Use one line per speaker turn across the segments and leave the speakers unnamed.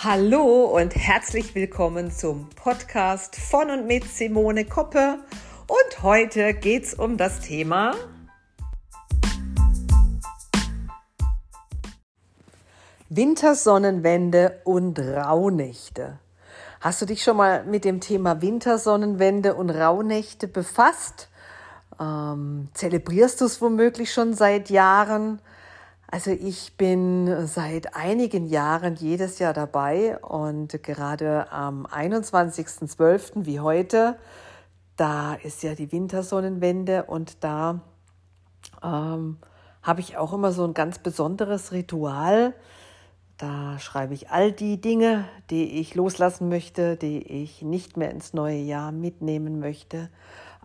Hallo und herzlich willkommen zum Podcast von und mit Simone Koppe. Und heute geht es um das Thema Wintersonnenwende und Rauhnächte. Hast du dich schon mal mit dem Thema Wintersonnenwende und Rauhnächte befasst? Ähm, zelebrierst du es womöglich schon seit Jahren? Also ich bin seit einigen Jahren jedes Jahr dabei und gerade am 21.12. wie heute, da ist ja die Wintersonnenwende und da ähm, habe ich auch immer so ein ganz besonderes Ritual. Da schreibe ich all die Dinge, die ich loslassen möchte, die ich nicht mehr ins neue Jahr mitnehmen möchte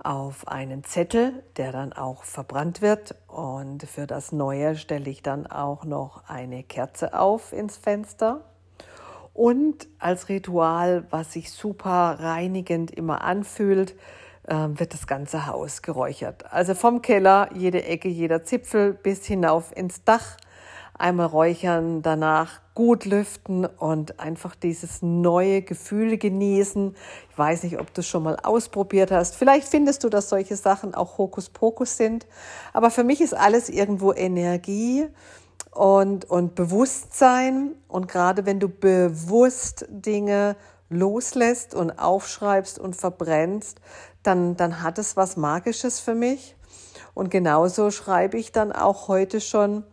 auf einen Zettel, der dann auch verbrannt wird. Und für das Neue stelle ich dann auch noch eine Kerze auf ins Fenster. Und als Ritual, was sich super reinigend immer anfühlt, ähm, wird das ganze Haus geräuchert. Also vom Keller, jede Ecke, jeder Zipfel bis hinauf ins Dach einmal räuchern, danach gut lüften und einfach dieses neue Gefühl genießen. Ich weiß nicht, ob du es schon mal ausprobiert hast. Vielleicht findest du, dass solche Sachen auch Hokuspokus sind. Aber für mich ist alles irgendwo Energie und, und Bewusstsein. Und gerade wenn du bewusst Dinge loslässt und aufschreibst und verbrennst, dann, dann hat es was Magisches für mich. Und genauso schreibe ich dann auch heute schon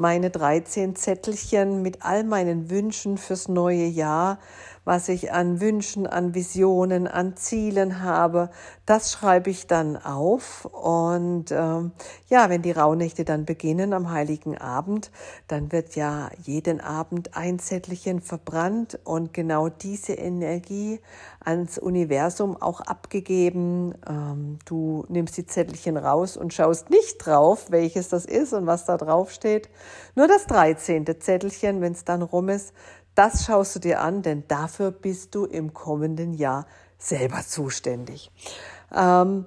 meine 13 Zettelchen mit all meinen Wünschen fürs neue Jahr, was ich an Wünschen, an Visionen, an Zielen habe, das schreibe ich dann auf. Und ähm, ja, wenn die Rauhnächte dann beginnen am heiligen Abend, dann wird ja jeden Abend ein Zettelchen verbrannt und genau diese Energie ans Universum auch abgegeben. Ähm, du nimmst die Zettelchen raus und schaust nicht drauf, welches das ist und was da drauf steht. Nur das 13. Zettelchen, wenn es dann rum ist, das schaust du dir an, denn dafür bist du im kommenden Jahr selber zuständig. Ähm,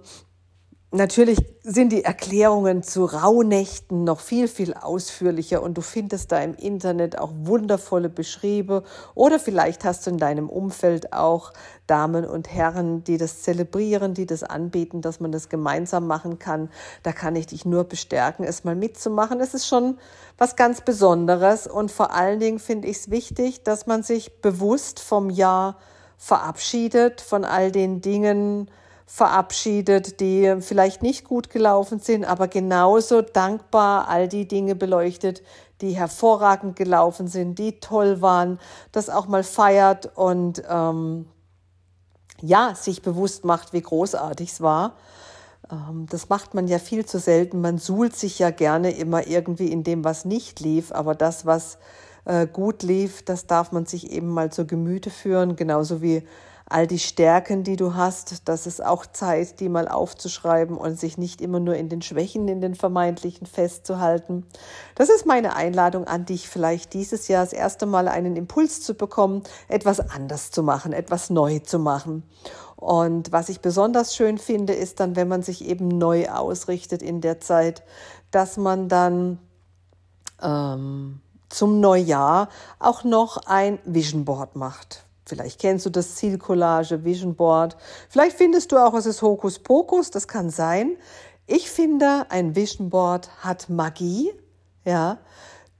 Natürlich sind die Erklärungen zu Rauhnächten noch viel, viel ausführlicher und du findest da im Internet auch wundervolle Beschriebe oder vielleicht hast du in deinem Umfeld auch Damen und Herren, die das zelebrieren, die das anbieten, dass man das gemeinsam machen kann. Da kann ich dich nur bestärken, es mal mitzumachen. Es ist schon was ganz Besonderes und vor allen Dingen finde ich es wichtig, dass man sich bewusst vom Jahr verabschiedet, von all den Dingen, verabschiedet, die vielleicht nicht gut gelaufen sind, aber genauso dankbar all die Dinge beleuchtet, die hervorragend gelaufen sind, die toll waren, das auch mal feiert und ähm, ja, sich bewusst macht, wie großartig es war. Ähm, das macht man ja viel zu selten. Man suhlt sich ja gerne immer irgendwie in dem, was nicht lief, aber das, was äh, gut lief, das darf man sich eben mal zu Gemüte führen, genauso wie all die Stärken, die du hast, das ist auch Zeit, die mal aufzuschreiben und sich nicht immer nur in den Schwächen, in den vermeintlichen festzuhalten. Das ist meine Einladung an dich, vielleicht dieses Jahr das erste Mal einen Impuls zu bekommen, etwas anders zu machen, etwas neu zu machen. Und was ich besonders schön finde, ist dann, wenn man sich eben neu ausrichtet in der Zeit, dass man dann ähm, zum Neujahr auch noch ein Vision Board macht. Vielleicht kennst du das Zielcollage, Vision Board. Vielleicht findest du auch, es ist Hokuspokus, das kann sein. Ich finde, ein Vision Board hat Magie, ja,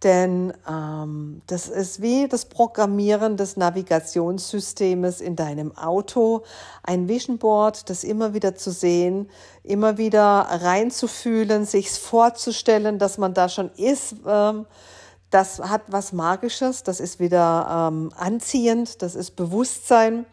denn ähm, das ist wie das Programmieren des Navigationssystems in deinem Auto. Ein Vision Board, das immer wieder zu sehen, immer wieder reinzufühlen, sich vorzustellen, dass man da schon ist. Ähm, das hat was Magisches, das ist wieder ähm, anziehend, das ist Bewusstsein.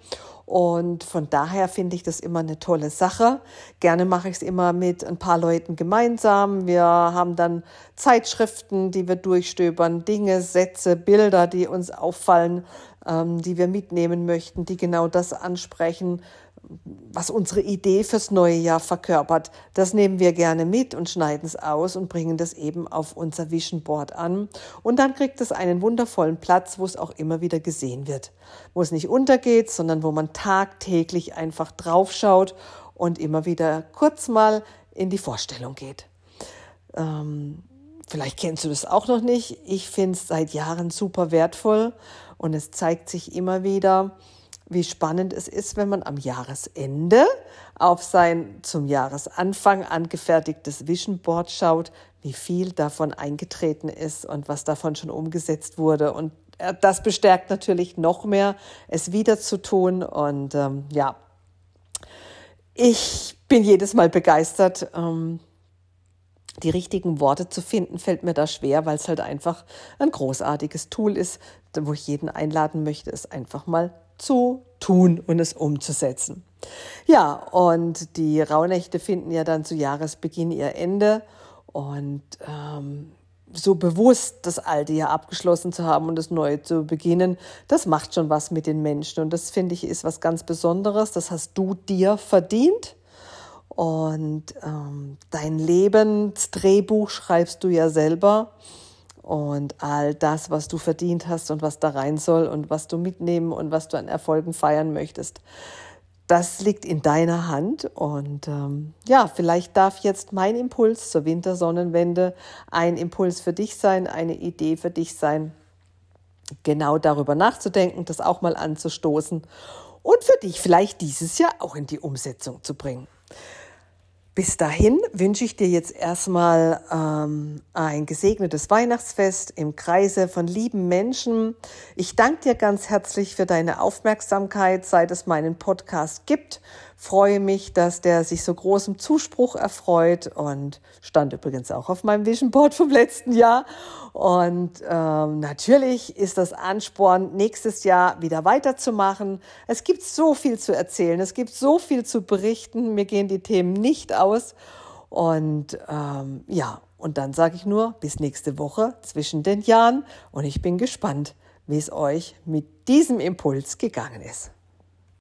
Und von daher finde ich das immer eine tolle Sache. Gerne mache ich es immer mit ein paar Leuten gemeinsam. Wir haben dann Zeitschriften, die wir durchstöbern, Dinge, Sätze, Bilder, die uns auffallen, ähm, die wir mitnehmen möchten, die genau das ansprechen, was unsere Idee fürs neue Jahr verkörpert. Das nehmen wir gerne mit und schneiden es aus und bringen das eben auf unser Vision Board an. Und dann kriegt es einen wundervollen Platz, wo es auch immer wieder gesehen wird. Wo es nicht untergeht, sondern wo man tagtäglich einfach draufschaut und immer wieder kurz mal in die Vorstellung geht. Ähm, vielleicht kennst du das auch noch nicht. Ich finde es seit Jahren super wertvoll und es zeigt sich immer wieder, wie spannend es ist, wenn man am Jahresende auf sein zum Jahresanfang angefertigtes Vision Board schaut, wie viel davon eingetreten ist und was davon schon umgesetzt wurde. Und äh, das bestärkt natürlich noch mehr, es wieder zu tun. Und ähm, ja, ich bin jedes Mal begeistert. Ähm, die richtigen Worte zu finden, fällt mir da schwer, weil es halt einfach ein großartiges Tool ist, wo ich jeden einladen möchte, es einfach mal zu tun und es umzusetzen. Ja, und die Rauhnächte finden ja dann zu Jahresbeginn ihr Ende und ähm, so bewusst das alte Jahr abgeschlossen zu haben und das neue zu beginnen, das macht schon was mit den Menschen und das finde ich ist was ganz Besonderes. Das hast du dir verdient und ähm, dein Lebensdrehbuch schreibst du ja selber. Und all das, was du verdient hast und was da rein soll und was du mitnehmen und was du an Erfolgen feiern möchtest, das liegt in deiner Hand. Und ähm, ja, vielleicht darf jetzt mein Impuls zur Wintersonnenwende ein Impuls für dich sein, eine Idee für dich sein, genau darüber nachzudenken, das auch mal anzustoßen und für dich vielleicht dieses Jahr auch in die Umsetzung zu bringen. Bis dahin wünsche ich dir jetzt erstmal ähm, ein gesegnetes Weihnachtsfest im Kreise von lieben Menschen. Ich danke dir ganz herzlich für deine Aufmerksamkeit, seit es meinen Podcast gibt freue mich, dass der sich so großem Zuspruch erfreut und stand übrigens auch auf meinem Vision Board vom letzten Jahr. Und ähm, natürlich ist das Ansporn, nächstes Jahr wieder weiterzumachen. Es gibt so viel zu erzählen, es gibt so viel zu berichten. Mir gehen die Themen nicht aus. Und ähm, ja, und dann sage ich nur bis nächste Woche zwischen den Jahren. Und ich bin gespannt, wie es euch mit diesem Impuls gegangen ist.